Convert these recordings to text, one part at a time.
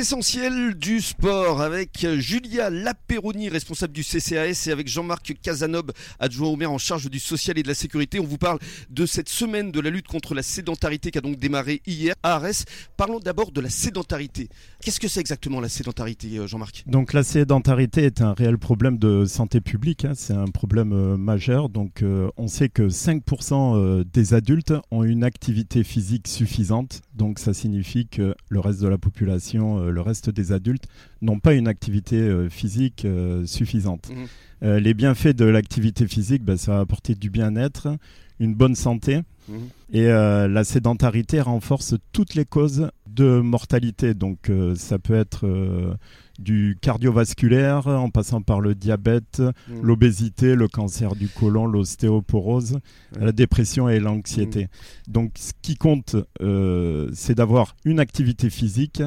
essentiels du sport avec Julia Laperoni, responsable du CCAS, et avec Jean-Marc Casanob, adjoint au maire en charge du social et de la sécurité. On vous parle de cette semaine de la lutte contre la sédentarité qui a donc démarré hier à Arès. Parlons d'abord de la sédentarité. Qu'est-ce que c'est exactement la sédentarité, euh, Jean-Marc? Donc la sédentarité est un réel problème de santé publique, hein. c'est un problème euh, majeur. Donc euh, on sait que 5% des adultes ont une activité physique suffisante. Donc ça signifie que le reste de la population, euh, le reste des adultes, n'ont pas une activité euh, physique euh, suffisante. Mhm. les bienfaits de l'activité physique, ben, ça va apporter du bien-être, une bonne santé. Mhm. Et la sédentarité renforce toutes les causes de mortalité. Donc ça peut être du cardiovasculaire en passant par le diabète, mmh. l'obésité, le cancer du côlon, l'ostéoporose, la dépression et l'anxiété. Mmh. Donc ce qui compte, euh, c'est d'avoir une activité physique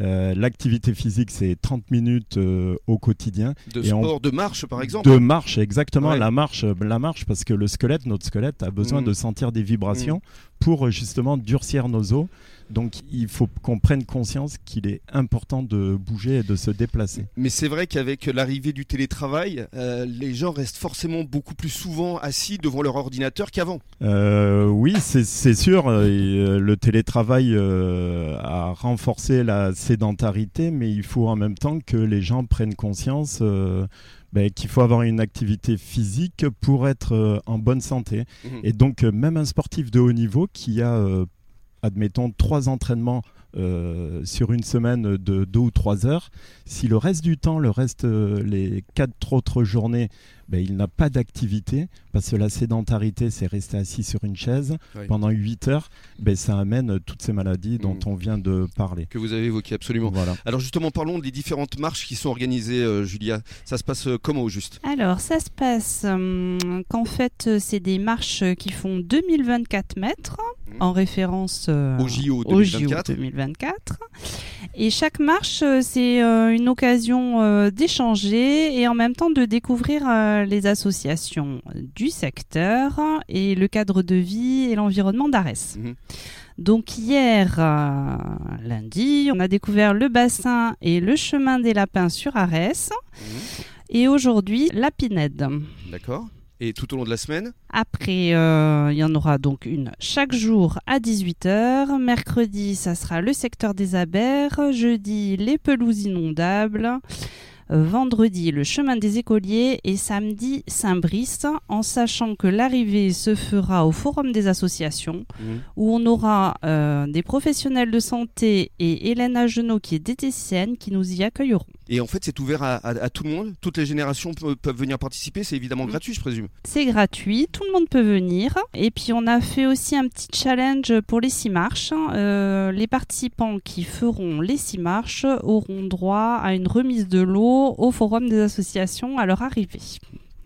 euh, l'activité physique, c'est 30 minutes euh, au quotidien. De sport, de marche par exemple De marche, exactement. La, marche, la marche, parce que le squelette, notre squelette, a besoin mmh. de sentir des vibrations pour justement durcir nos os. Donc il faut qu'on prenne conscience qu'il est important de bouger et de se déplacer. Mais c'est vrai qu'avec l'arrivée du télétravail, euh, les gens restent forcément beaucoup plus souvent assis devant leur ordinateur qu'avant. Euh, oui, c'est sûr. Euh, le télétravail a renforcé la sédentarité, mais il faut en même temps que les gens prennent conscience. Ben, qu'il faut avoir une activité physique pour être en bonne santé. Mmh. Et donc, même un sportif de haut niveau qui a admettons, trois entraînements euh, sur une semaine de deux ou trois heures, si le reste du temps, le reste, euh, les quatre autres journées, ben, il n'a pas d'activité, parce que la sédentarité, c'est rester assis sur une chaise pendant 8 heures, ben, ça amène toutes ces maladies dont mmh. on vient de parler. Que vous avez évoquées, absolument. Voilà. Alors justement, parlons des différentes marches qui sont organisées, euh, Julia. Ça se passe euh, comment au juste? Alors, ça se passe hum, qu'en fait, c'est des marches qui font 2024 mètres, mmh. en référence au JO 2024. 2024. Et chaque marche, c'est une occasion d'échanger et en même temps de découvrir les associations du secteur et le cadre de vie et l'environnement d'Arès. Mhm. Donc hier, euh, lundi, on a découvert le bassin et le chemin des lapins sur Arès. Mhm. Et aujourd'hui, la Pinède. D'accord. Et tout au long de la semaine Après, euh, il y en aura donc une chaque jour à 18h. Mercredi, ça sera le secteur des abers. Jeudi, les pelouses inondables vendredi le chemin des écoliers et samedi Saint-Brice, en sachant que l'arrivée se fera au Forum des associations, mmh. où on aura euh, des professionnels de santé et Hélène Agenot, qui est diététicienne, qui nous y accueilleront. Et en fait, c'est ouvert à, tout le monde Toutes les générations peuvent venir participer C'est évidemment mmh. gratuit, je présume C'est gratuit, tout le monde peut venir. Et puis, on a fait aussi un petit challenge pour les six marches. Euh, les participants qui feront les six marches auront droit à une remise de l'eau au Forum des associations à leur arrivée.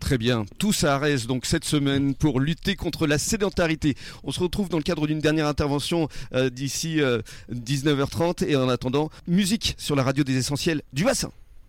Très bien, tous à Arès donc cette semaine pour lutter contre la sédentarité. On se retrouve dans le cadre d'une dernière intervention euh, d'ici 19h30 euh, et en attendant, musique sur la radio des essentiels du bassin.